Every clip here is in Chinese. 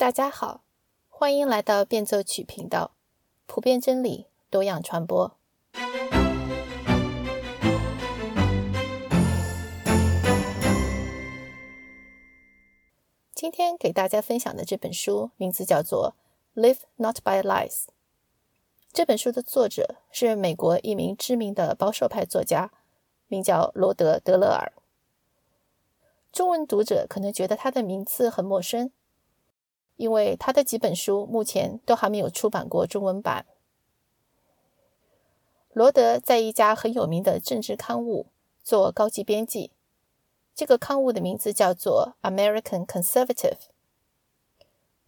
大家好，欢迎来到变奏曲频道，普遍真理，多样传播。今天给大家分享的这本书名字叫做《Live Not by Lies》。这本书的作者是美国一名知名的保守派作家，名叫罗德·德勒尔。中文读者可能觉得他的名字很陌生，因为他的几本书目前都还没有出版过中文版。罗德在一家很有名的政治刊物做高级编辑，这个刊物的名字叫做《American Conservative》。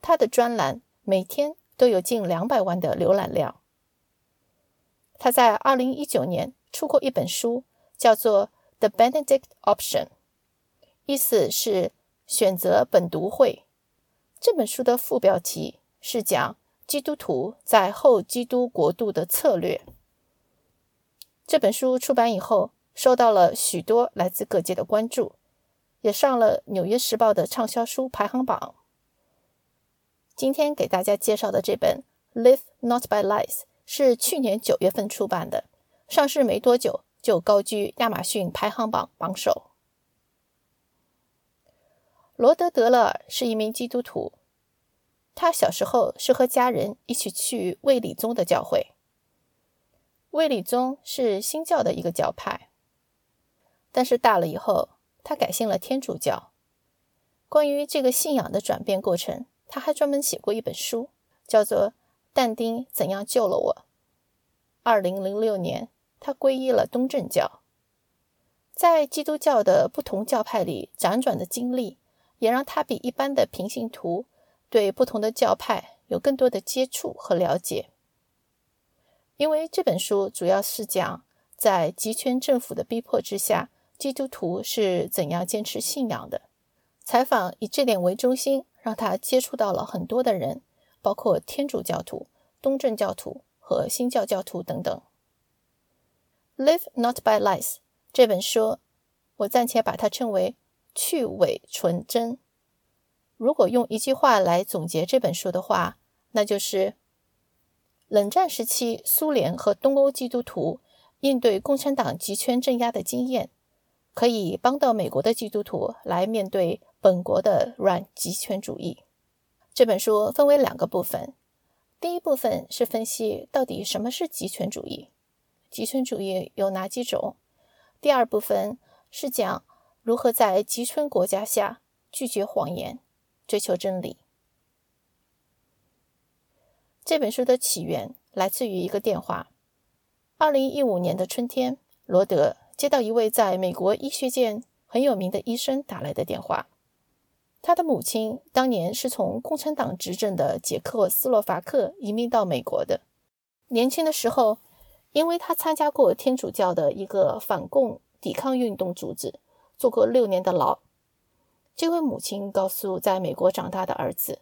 他的专栏每天都有近两百万的浏览量。他在二零一九年出过一本书，叫做《The Benedict Option》，意思是选择本读会。这本书的副标题是讲基督徒在后基督国度的策略。这本书出版以后，受到了许多来自各界的关注，也上了《纽约时报》的畅销书排行榜。今天给大家介绍的这本《Live Not by Lies》。是去年九月份出版的，上市没多久就高居亚马逊排行榜榜首。罗德·德勒尔是一名基督徒，他小时候是和家人一起去卫理宗的教会。卫理宗是新教的一个教派，但是大了以后，他改信了天主教。关于这个信仰的转变过程，他还专门写过一本书，叫做。但丁怎样救了我？二零零六年，他皈依了东正教。在基督教的不同教派里辗转的经历，也让他比一般的平信徒对不同的教派有更多的接触和了解。因为这本书主要是讲在集权政府的逼迫之下，基督徒是怎样坚持信仰的。采访以这点为中心，让他接触到了很多的人。包括天主教徒、东正教徒和新教教徒等等。《Live Not by Lies》这本书，我暂且把它称为去伪存真。如果用一句话来总结这本书的话，那就是冷战时期苏联和东欧基督徒应对共产党集权镇压的经验，可以帮到美国的基督徒来面对本国的软集权主义。这本书分为两个部分，第一部分是分析到底什么是极权主义，极权主义有哪几种；第二部分是讲如何在极权国家下拒绝谎言，追求真理。这本书的起源来自于一个电话。二零一五年的春天，罗德接到一位在美国医学界很有名的医生打来的电话。他的母亲当年是从共产党执政的捷克斯洛伐克移民到美国的。年轻的时候，因为他参加过天主教的一个反共抵抗运动组织，坐过六年的牢。这位母亲告诉在美国长大的儿子，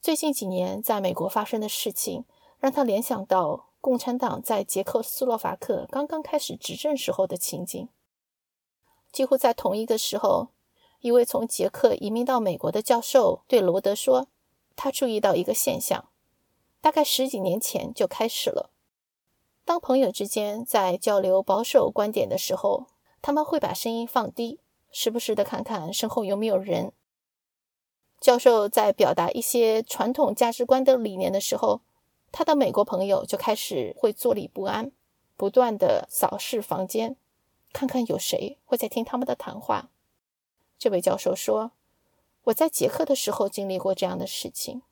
最近几年在美国发生的事情，让他联想到共产党在捷克斯洛伐克刚刚开始执政时候的情景。几乎在同一个时候。一位从捷克移民到美国的教授对罗德说：“他注意到一个现象，大概十几年前就开始了。当朋友之间在交流保守观点的时候，他们会把声音放低，时不时的看看身后有没有人。教授在表达一些传统价值观的理念的时候，他的美国朋友就开始会坐立不安，不断的扫视房间，看看有谁会在听他们的谈话。”这位教授说：“我在捷克的时候经历过这样的事情，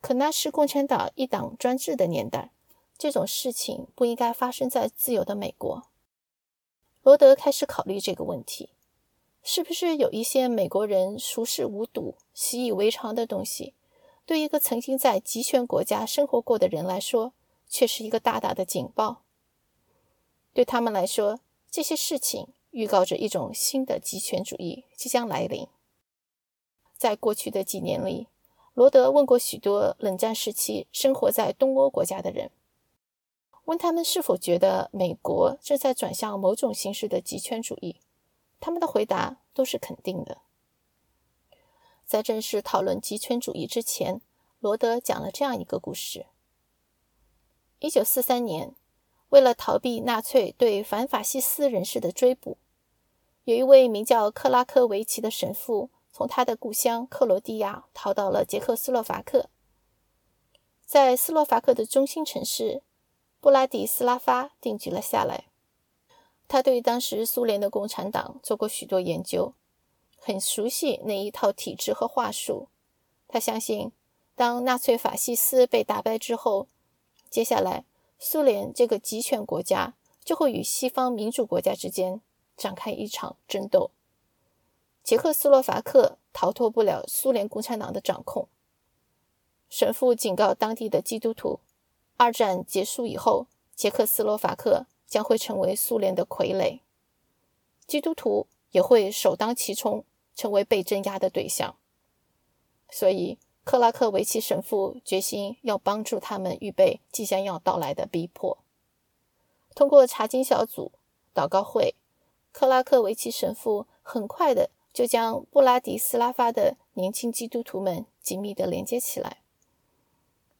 可那是共产党一党专制的年代，这种事情不应该发生在自由的美国。”罗德开始考虑这个问题：是不是有一些美国人熟视无睹、习以为常的东西，对一个曾经在集权国家生活过的人来说，却是一个大大的警报？对他们来说，这些事情。预告着一种新的极权主义即将来临。在过去的几年里，罗德问过许多冷战时期生活在东欧国家的人，问他们是否觉得美国正在转向某种形式的极权主义。他们的回答都是肯定的。在正式讨论极权主义之前，罗德讲了这样一个故事：一九四三年，为了逃避纳粹对反法西斯人士的追捕，有一位名叫克拉科维奇的神父从他的故乡克罗地亚逃到了捷克斯洛伐克，在斯洛伐克的中心城市布拉迪斯拉发定居了下来。他对当时苏联的共产党做过许多研究。很熟悉那一套体制和话术。他相信，当纳粹法西斯被打败之后，接下来苏联这个集权国家就会与西方民主国家之间展开一场争斗。捷克斯洛伐克逃脱不了苏联共产党的掌控。神父警告当地的基督徒，二战结束以后，捷克斯洛伐克将会成为苏联的傀儡，基督徒也会首当其冲。成为被镇压的对象，所以克拉克维奇神父决心要帮助他们预备即将要到来的逼迫。通过查经小组、祷告会，克拉克维奇神父很快的就将布拉迪斯拉发的年轻基督徒们紧密的连接起来。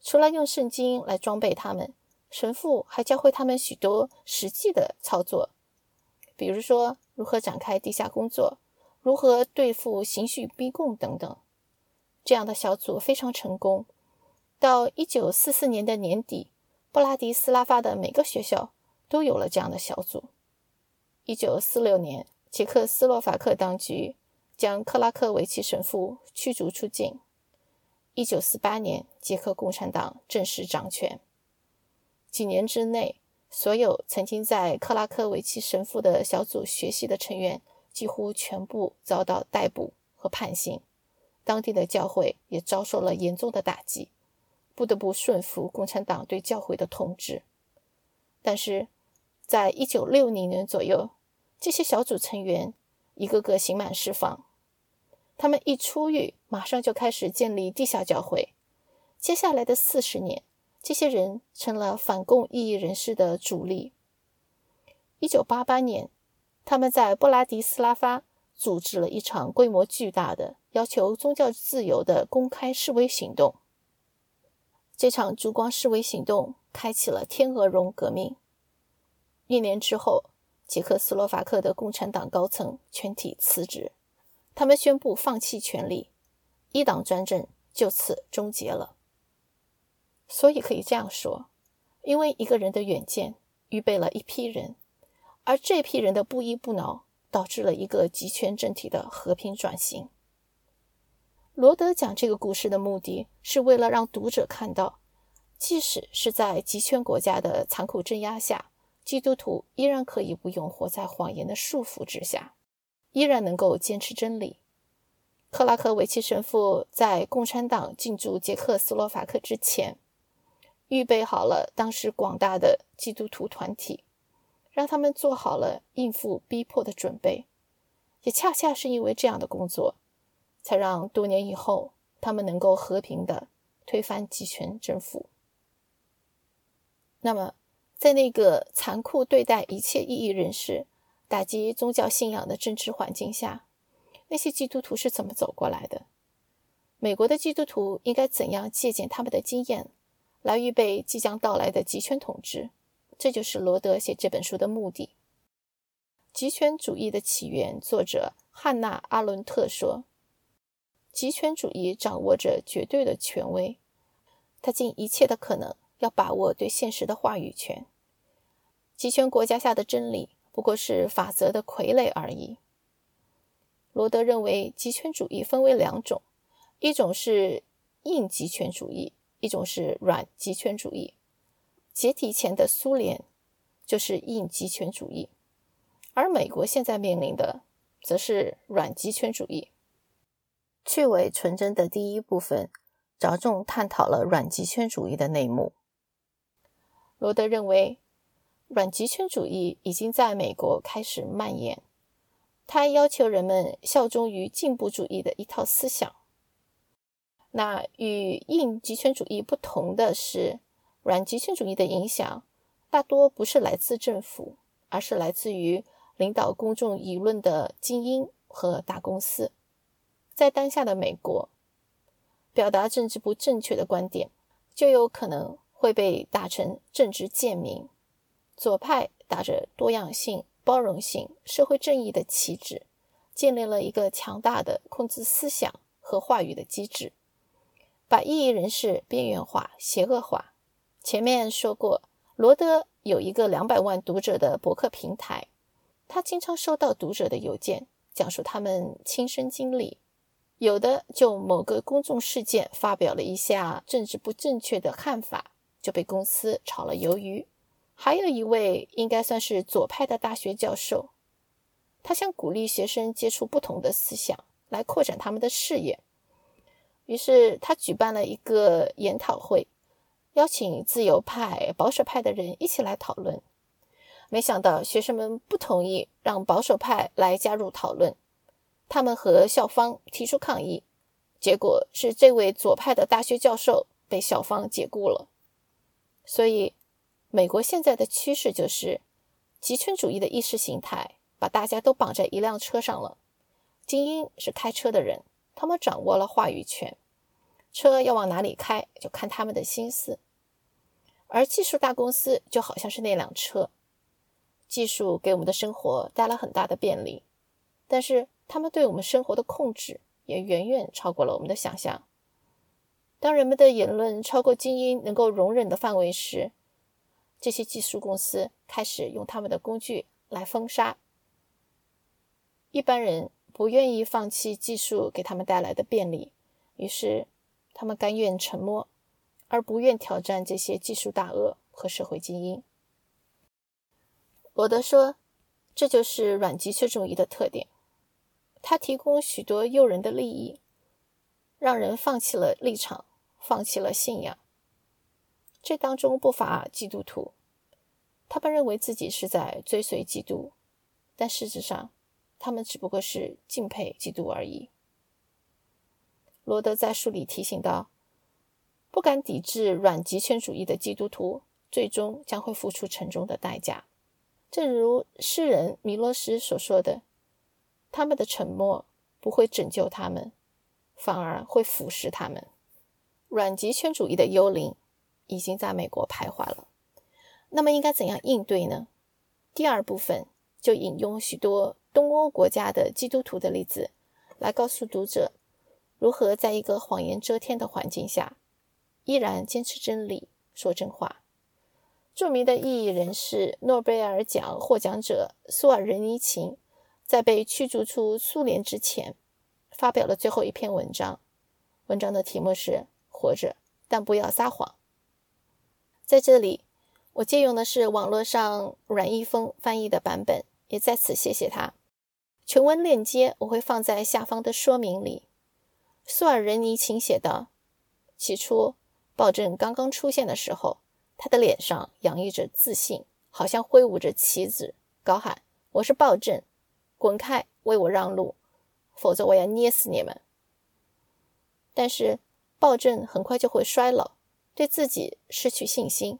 除了用圣经来装备他们，神父还教会他们许多实际的操作，比如说如何展开地下工作。如何对付刑讯逼供等等，这样的小组非常成功。到一九四四年的年底，布拉迪斯拉发的每个学校都有了这样的小组。一九四六年，捷克斯洛伐克当局将克拉克维奇神父驱逐出境。一九四八年，捷克共产党正式掌权。几年之内，所有曾经在克拉克维奇神父的小组学习的成员。几乎全部遭到逮捕和判刑，当地的教会也遭受了严重的打击，不得不顺服共产党对教会的统治。但是，在一九六零年左右，这些小组成员一个个刑满释放，他们一出狱，马上就开始建立地下教会。接下来的四十年，这些人成了反共异议人士的主力。一九八八年。他们在布拉迪斯拉发组织了一场规模巨大的要求宗教自由的公开示威行动。这场烛光示威行动开启了天鹅绒革命。一年之后，捷克斯洛伐克的共产党高层全体辞职，他们宣布放弃权力，一党专政就此终结了。所以可以这样说：因为一个人的远见，预备了一批人。而这批人的不依不挠，导致了一个集权政体的和平转型。罗德讲这个故事的目的是为了让读者看到，即使是在集权国家的残酷镇压下，基督徒依然可以不用活在谎言的束缚之下，依然能够坚持真理。克拉克维奇神父在共产党进驻捷克斯洛伐克之前，预备好了当时广大的基督徒团体。让他们做好了应付逼迫的准备，也恰恰是因为这样的工作，才让多年以后他们能够和平的推翻集权政府。那么，在那个残酷对待一切异议人士、打击宗教信仰的政治环境下，那些基督徒是怎么走过来的？美国的基督徒应该怎样借鉴他们的经验，来预备即将到来的集权统治？这就是罗德写这本书的目的。极权主义的起源，作者汉娜·阿伦特说：“极权主义掌握着绝对的权威，他尽一切的可能要把握对现实的话语权。极权国家下的真理不过是法则的傀儡而已。”罗德认为，极权主义分为两种：一种是硬极权主义，一种是软极权主义。解体前的苏联就是硬极权主义，而美国现在面临的则是软极权主义。去伪纯真的第一部分着重探讨了软极权主义的内幕。罗德认为，软极权主义已经在美国开始蔓延，他要求人们效忠于进步主义的一套思想。那与硬极权主义不同的是。软极权主义的影响大多不是来自政府，而是来自于领导公众舆论的精英和大公司。在当下的美国，表达政治不正确的观点，就有可能会被打成政治贱民。左派打着多样性、包容性、社会正义的旗帜，建立了一个强大的控制思想和话语的机制，把异议人士边缘化、邪恶化。前面说过，罗德有一个两百万读者的博客平台，他经常收到读者的邮件，讲述他们亲身经历，有的就某个公众事件发表了一下政治不正确的看法，就被公司炒了鱿鱼。还有一位应该算是左派的大学教授，他想鼓励学生接触不同的思想，来扩展他们的视野。于是他举办了一个研讨会，邀请自由派、保守派的人一起来讨论。没想到学生们不同意让保守派来加入讨论，他们和校方提出抗议。结果是这位左派的大学教授被校方解雇了。所以。美国现在的趋势就是，极权主义的意识形态把大家都绑在一辆车上了。精英是开车的人，他们掌握了话语权，车要往哪里开就看他们的心思。而技术大公司就好像是那辆车，技术给我们的生活带来很大的便利，但是他们对我们生活的控制也远远超过了我们的想象。当人们的言论超过精英能够容忍的范围时，这些技术公司开始用他们的工具来封杀一般人，不愿意放弃技术给他们带来的便利，于是他们甘愿沉默，而不愿挑战这些技术大鳄和社会精英。罗德说：“这就是软极权主义的特点，它提供许多诱人的利益，让人放弃了立场，放弃了信仰。”这当中不乏基督徒，他们认为自己是在追随基督，但事实上，他们只不过是敬佩基督而已。罗德在书里提醒道：“不敢抵制软极权主义的基督徒，最终将会付出沉重的代价。正如诗人米洛斯所说的，他们的沉默不会拯救他们，反而会腐蚀他们。软极权主义的幽灵。”已经在美国徘徊了。那么应该怎样应对呢？第二部分就引用许多东欧国家的基督徒的例子，来告诉读者如何在一个谎言遮天的环境下，依然坚持真理、说真话。著名的异议人士、诺贝尔奖获奖者苏尔仁尼琴，在被驱逐出苏联之前，发表了最后一篇文章。文章的题目是《活着，但不要撒谎》。在这里，我借用的是网络上阮一峰翻译的版本，也在此谢谢他。全文链接我会放在下方的说明里。苏尔仁尼琴写道：“起初，暴政刚刚出现的时候，他的脸上洋溢着自信，好像挥舞着旗子，高喊：‘我是暴政，滚开，为我让路，否则我要捏死你们。’但是，暴政很快就会衰老。”对自己失去信心，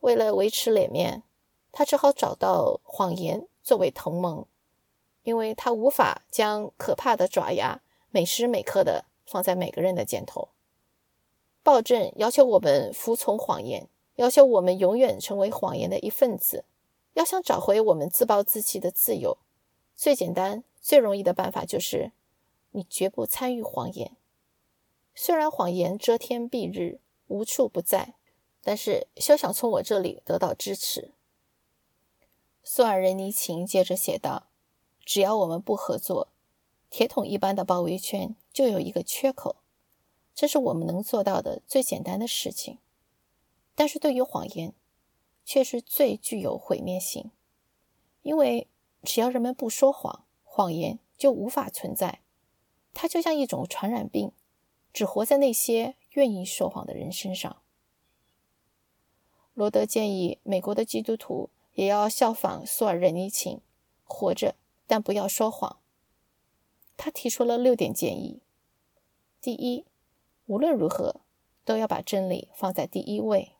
为了维持脸面，他只好找到谎言作为同盟，因为他无法将可怕的爪牙每时每刻的放在每个人的肩头。暴政要求我们服从谎言，要求我们永远成为谎言的一份子。要想找回我们自暴自弃的自由，最简单、最容易的办法就是你绝不参与谎言。虽然谎言遮天蔽日。无处不在，但是休想从我这里得到支持。苏尔仁尼琴接着写道：“只要我们不合作，铁桶一般的包围圈就有一个缺口。这是我们能做到的最简单的事情。但是对于谎言，却是最具有毁灭性，因为只要人们不说谎，谎言就无法存在。它就像一种传染病，只活在那些。”愿意说谎的人身上，罗德建议美国的基督徒也要效仿苏尔仁尼琴，活着但不要说谎。他提出了六点建议：第一，无论如何都要把真理放在第一位；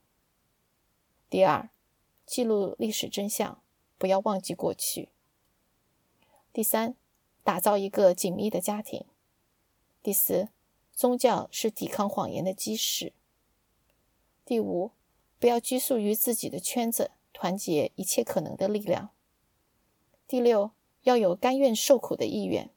第二，记录历史真相，不要忘记过去；第三，打造一个紧密的家庭；第四，宗教是抵抗谎言的基石。第五，不要拘束于自己的圈子，团结一切可能的力量。第六，要有甘愿受苦的意愿。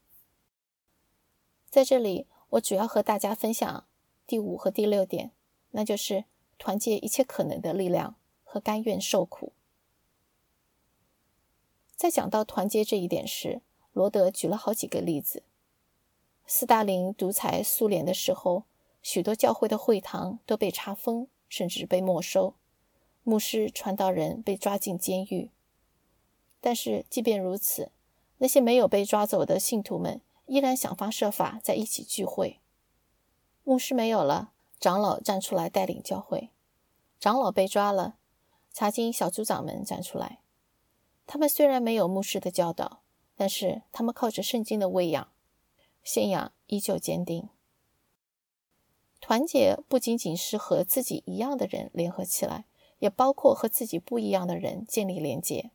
在这里，我主要和大家分享第五和第六点，那就是团结一切可能的力量和甘愿受苦。在讲到团结这一点时，罗德举了好几个例子。斯大林独裁苏联的时候，许多教会的会堂都被查封，甚至被没收，牧师、传道人被抓进监狱。但是，即便如此，那些没有被抓走的信徒们依然想方设法在一起聚会。牧师没有了，长老站出来带领教会；长老被抓了，查经小组长们站出来。他们虽然没有牧师的教导，但是他们靠着圣经的喂养。信仰依旧坚定。团结不仅仅是和自己一样的人联合起来，也包括和自己不一样的人建立连结。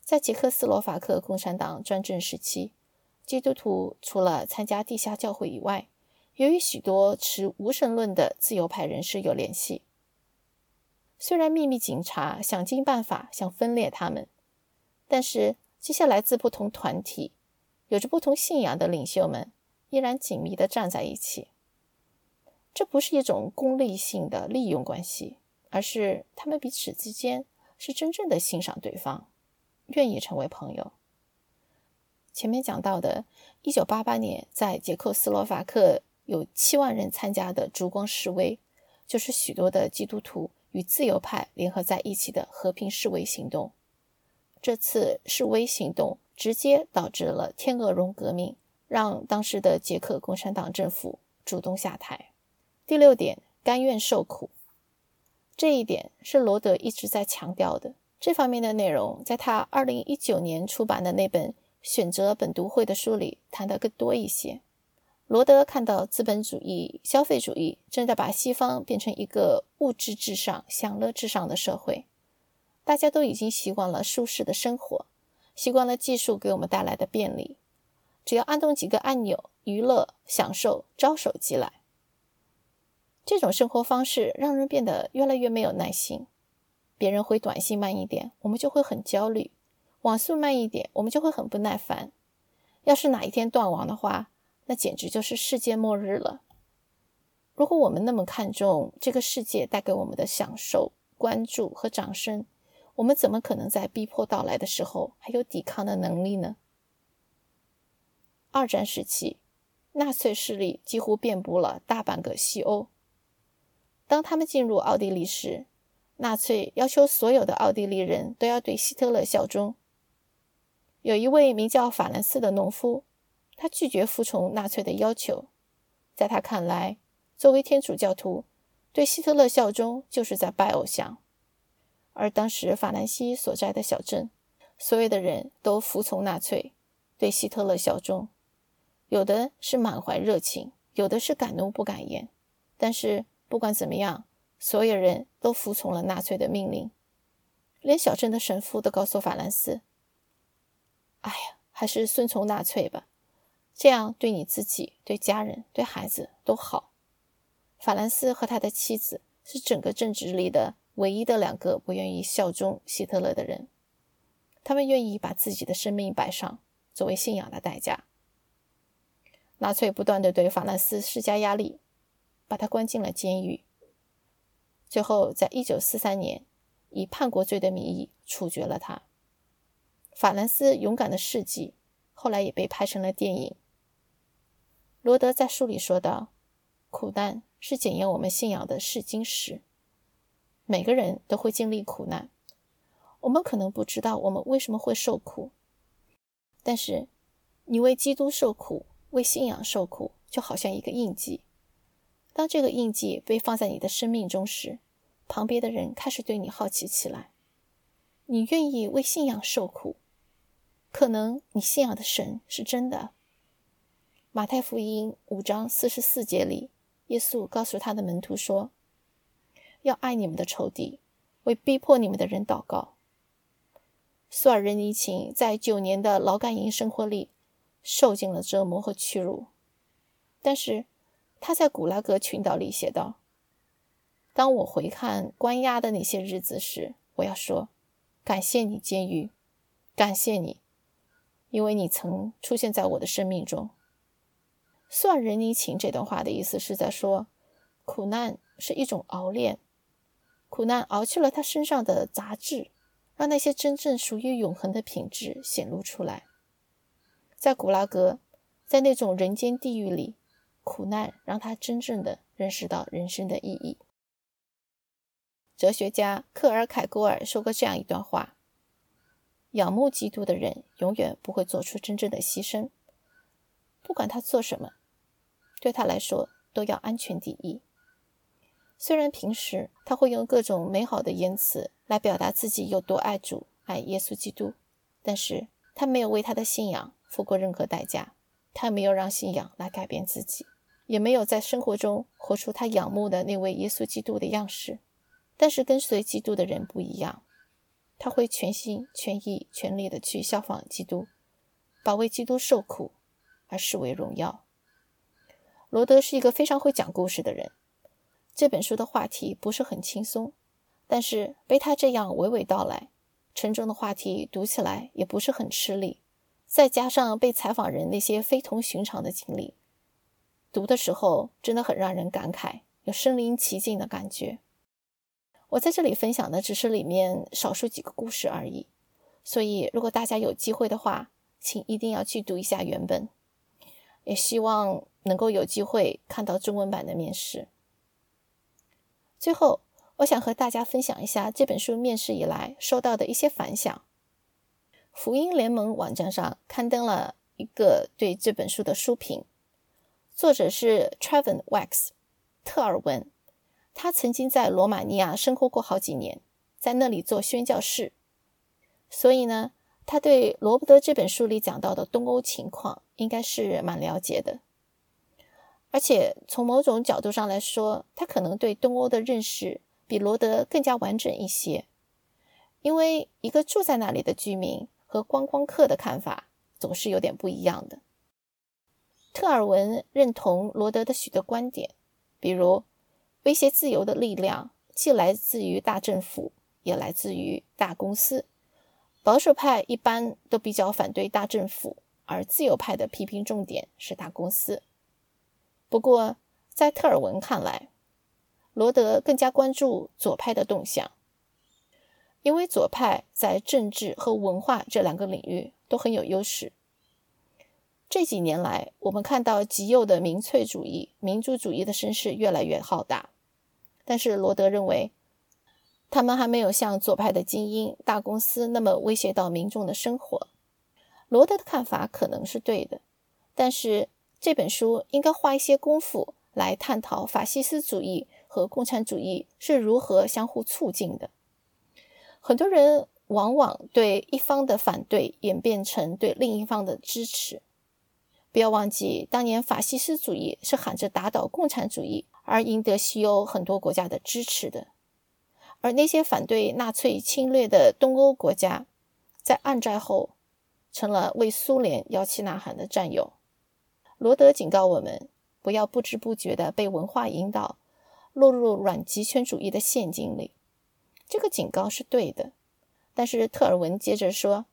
在捷克斯洛伐克共产党专政时期，基督徒除了参加地下教会以外，也与许多持无神论的自由派人士有联系。虽然秘密警察想尽办法想分裂他们，但是这些来自不同团体。有着不同信仰的领袖们依然紧密地站在一起。这不是一种功利性的利用关系，而是他们彼此之间是真正的欣赏对方，愿意成为朋友。前面讲到的1988年在捷克斯洛伐克有7万人参加的烛光示威，就是许多的基督徒与自由派联合在一起的和平示威行动。这次示威行动。直接导致了天鹅绒革命，让当时的捷克共产党政府主动下台。第六点，甘愿受苦，这一点是罗德一直在强调的。这方面的内容，在他二零一九年出版的那本《选择本读会》的书里谈得更多一些。罗德看到资本主义、消费主义正在把西方变成一个物质至上、享乐至上的社会，大家都已经习惯了舒适的生活。习惯了技术给我们带来的便利，只要按动几个按钮，娱乐、享受招手即来。这种生活方式让人变得越来越没有耐心。别人回短信慢一点，我们就会很焦虑；网速慢一点，我们就会很不耐烦。要是哪一天断网的话，那简直就是世界末日了。如果我们那么看重这个世界带给我们的享受、关注和掌声，我们怎么可能在逼迫到来的时候还有抵抗的能力呢？二战时期，纳粹势力几乎遍布了大半个西欧。当他们进入奥地利时，纳粹要求所有的奥地利人都要对希特勒效忠。有一位名叫法兰斯的农夫，他拒绝服从纳粹的要求。在他看来，作为天主教徒，对希特勒效忠就是在拜偶像。而当时法兰西所在的小镇，所有的人都服从纳粹，对希特勒效忠。有的是满怀热情，有的是敢怒不敢言。但是不管怎么样，所有人都服从了纳粹的命令。连小镇的神父都告诉法兰斯：“哎呀，还是顺从纳粹吧，这样对你自己、对家人、对孩子都好。”法兰斯和他的妻子是整个镇子里的。唯一的两个不愿意效忠希特勒的人，他们愿意把自己的生命摆上作为信仰的代价。纳粹不断的对法兰斯施加压力，把他关进了监狱。最后，在一九四三年，以叛国罪的名义处决了他。法兰斯勇敢的事迹后来也被拍成了电影。罗德在书里说道：“苦难是检验我们信仰的试金石。”每个人都会经历苦难，我们可能不知道我们为什么会受苦，但是你为基督受苦，为信仰受苦，就好像一个印记。当这个印记被放在你的生命中时，旁边的人开始对你好奇起来。你愿意为信仰受苦，可能你信仰的神是真的。马太福音五章四十四节里，耶稣告诉他的门徒说。要爱你们的仇敌，为逼迫你们的人祷告。苏尔仁尼琴在九年的劳改营生活里受尽了折磨和屈辱。但是他在古拉格群岛里写道：“当我回看关押的那些日子时，我要说，感谢你，监狱，感谢你，因为你曾出现在我的生命中。”算人尼琴这段话的意思是在说，苦难是一种熬炼，苦难熬去了他身上的杂质，让那些真正属于永恒的品质显露出来。在古拉格，在那种人间地狱里，苦难让他真正的认识到人生的意义。哲学家克尔凯郭尔说过这样一段话：仰慕基督的人永远不会做出真正的牺牲，不管他做什么。对他来说，都要安全第一。虽然平时他会用各种美好的言辞来表达自己有多爱主、爱耶稣基督，但是他没有为他的信仰付过任何代价。他没有让信仰来改变自己，也没有在生活中活出他仰慕的那位耶稣基督的样式。但是跟随基督的人不一样，他会全心全意、全力的去效仿基督，把为基督受苦而视为荣耀。罗德是一个非常会讲故事的人。这本书的话题不是很轻松，但是被他这样娓娓道来，沉重的话题读起来也不是很吃力。再加上被采访人那些非同寻常的经历，读的时候真的很让人感慨，有身临其境的感觉。我在这里分享的只是里面少数几个故事而已，所以如果大家有机会的话，请一定要去读一下原本。也希望能够有机会看到中文版的面试。最后，我想和大家分享一下这本书面世以来收到的一些反响。福音联盟网站上刊登了一个对这本书的书评，作者是 Traven Wax 特尔文，他曾经在罗马尼亚生活过好几年，在那里做宣教士，所以呢。他对罗伯德这本书里讲到的东欧情况应该是蛮了解的，而且从某种角度上来说，他可能对东欧的认识比罗德更加完整一些。因为一个住在那里的居民和观光客的看法总是有点不一样的。特尔文认同罗德的许多观点，比如威胁自由的力量既来自于大政府，也来自于大公司。保守派一般都比较反对大政府，而自由派的批评重点是大公司。不过，在特尔文看来，罗德更加关注左派的动向，因为左派在政治和文化这两个领域都很有优势。这几年来，我们看到极右的民粹主义、民主主义的声势越来越浩大，但是罗德认为。他们还没有像左派的精英、大公司那么威胁到民众的生活。罗德的看法可能是对的，但是这本书应该花一些功夫来探讨法西斯主义和共产主义是如何相互促进的。很多人往往对一方的反对演变成对另一方的支持。不要忘记，当年法西斯主义是喊着打倒共产主义而赢得西欧很多国家的支持的。而那些反对纳粹侵略的东欧国家，在暗战后成了为苏联摇旗呐喊的战友。罗德警告我们，不要不知不觉地被文化引导，落入软极权主义的陷阱里。这个警告是对的，但是特尔文接着说，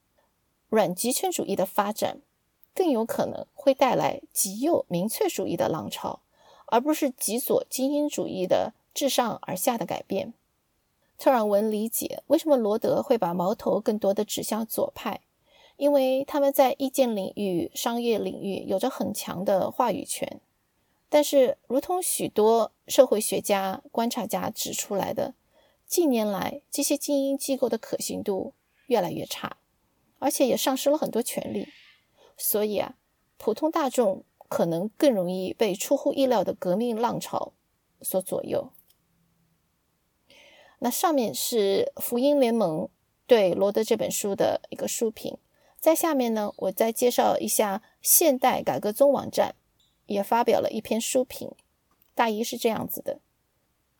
软极权主义的发展更有可能会带来极右民粹主义的浪潮，而不是极左精英主义的自上而下的改变。特尔文理解为什么罗德会把矛头更多的指向左派，因为他们在意见领域、商业领域有着很强的话语权。但是，如同许多社会学家、观察家指出来的，近年来这些精英机构的可信度越来越差，而且也丧失了很多权利。所以啊，普通大众可能更容易被出乎意料的革命浪潮所左右。那上面是福音联盟对罗德这本书的一个书评，在下面呢，我再介绍一下现代改革宗网站也发表了一篇书评，大意是这样子的：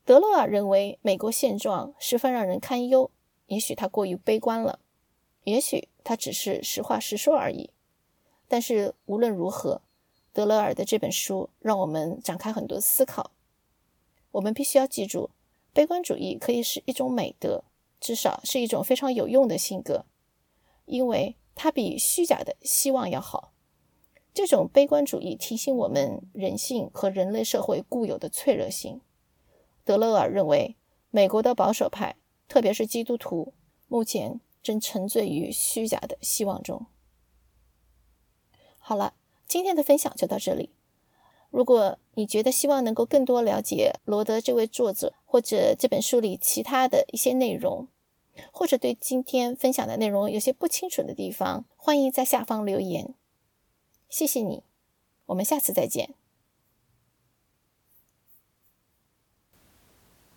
德勒尔认为美国现状十分让人堪忧，也许他过于悲观了，也许他只是实话实说而已。但是无论如何，德勒尔的这本书让我们展开很多思考。我们必须要记住，悲观主义可以是一种美德，至少是一种非常有用的性格，因为它比虚假的希望要好。这种悲观主义提醒我们人性和人类社会固有的脆弱性。德勒尔认为，美国的保守派，特别是基督徒，目前正沉醉于虚假的希望中。好了，今天的分享就到这里。如果你觉得希望能够更多了解罗德这位作者，或者这本书里其他的一些内容，或者对今天分享的内容有些不清楚的地方，欢迎在下方留言。谢谢你，我们下次再见。